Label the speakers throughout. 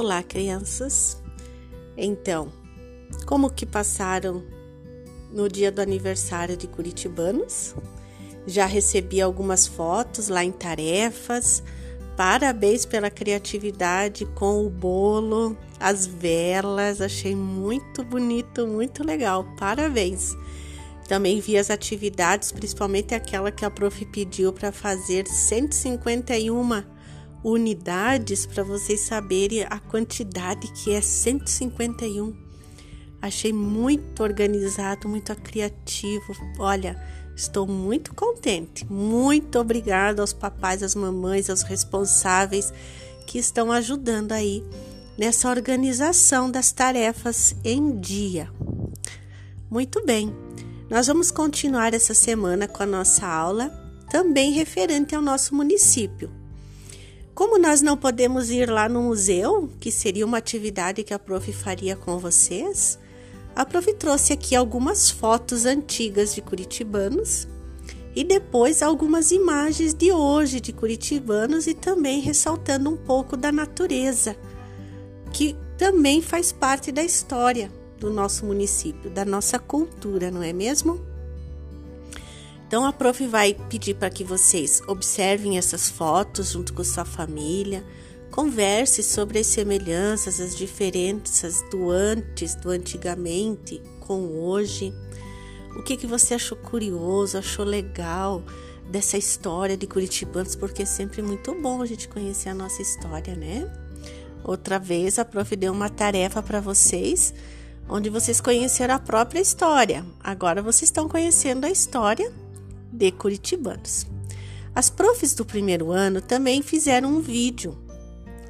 Speaker 1: Olá, crianças. Então, como que passaram no dia do aniversário de Curitibanos? Já recebi algumas fotos lá em tarefas. Parabéns pela criatividade com o bolo, as velas. Achei muito bonito, muito legal. Parabéns. Também vi as atividades, principalmente aquela que a prof pediu para fazer 151 unidades para vocês saberem a quantidade que é 151. Achei muito organizado, muito criativo. Olha, estou muito contente. Muito obrigada aos papais, às mamães, aos responsáveis que estão ajudando aí nessa organização das tarefas em dia. Muito bem. Nós vamos continuar essa semana com a nossa aula, também referente ao nosso município. Como nós não podemos ir lá no museu, que seria uma atividade que a prof faria com vocês, a prof trouxe aqui algumas fotos antigas de curitibanos e depois algumas imagens de hoje de curitibanos e também ressaltando um pouco da natureza, que também faz parte da história do nosso município, da nossa cultura, não é mesmo? Então a prof vai pedir para que vocês observem essas fotos junto com sua família, converse sobre as semelhanças, as diferenças do antes, do antigamente com hoje. O que que você achou curioso, achou legal dessa história de Curitibanos, porque é sempre muito bom a gente conhecer a nossa história, né? Outra vez a prof deu uma tarefa para vocês, onde vocês conheceram a própria história. Agora vocês estão conhecendo a história de curitibanos. As profs do primeiro ano também fizeram um vídeo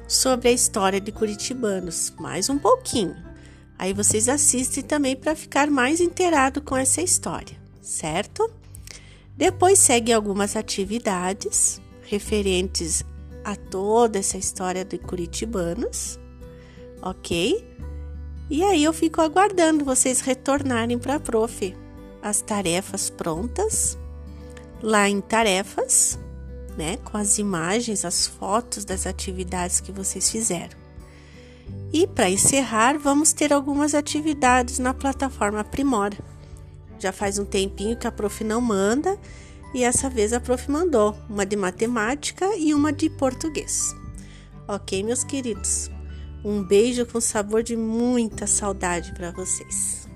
Speaker 1: sobre a história de curitibanos, mais um pouquinho. Aí vocês assistem também para ficar mais inteirado com essa história, certo? Depois segue algumas atividades referentes a toda essa história de curitibanos, ok? E aí eu fico aguardando vocês retornarem para a prof as tarefas prontas lá em tarefas, né, com as imagens, as fotos das atividades que vocês fizeram. E para encerrar, vamos ter algumas atividades na plataforma Aprimora. Já faz um tempinho que a prof não manda e essa vez a prof mandou uma de matemática e uma de português. Ok, meus queridos? Um beijo com sabor de muita saudade para vocês.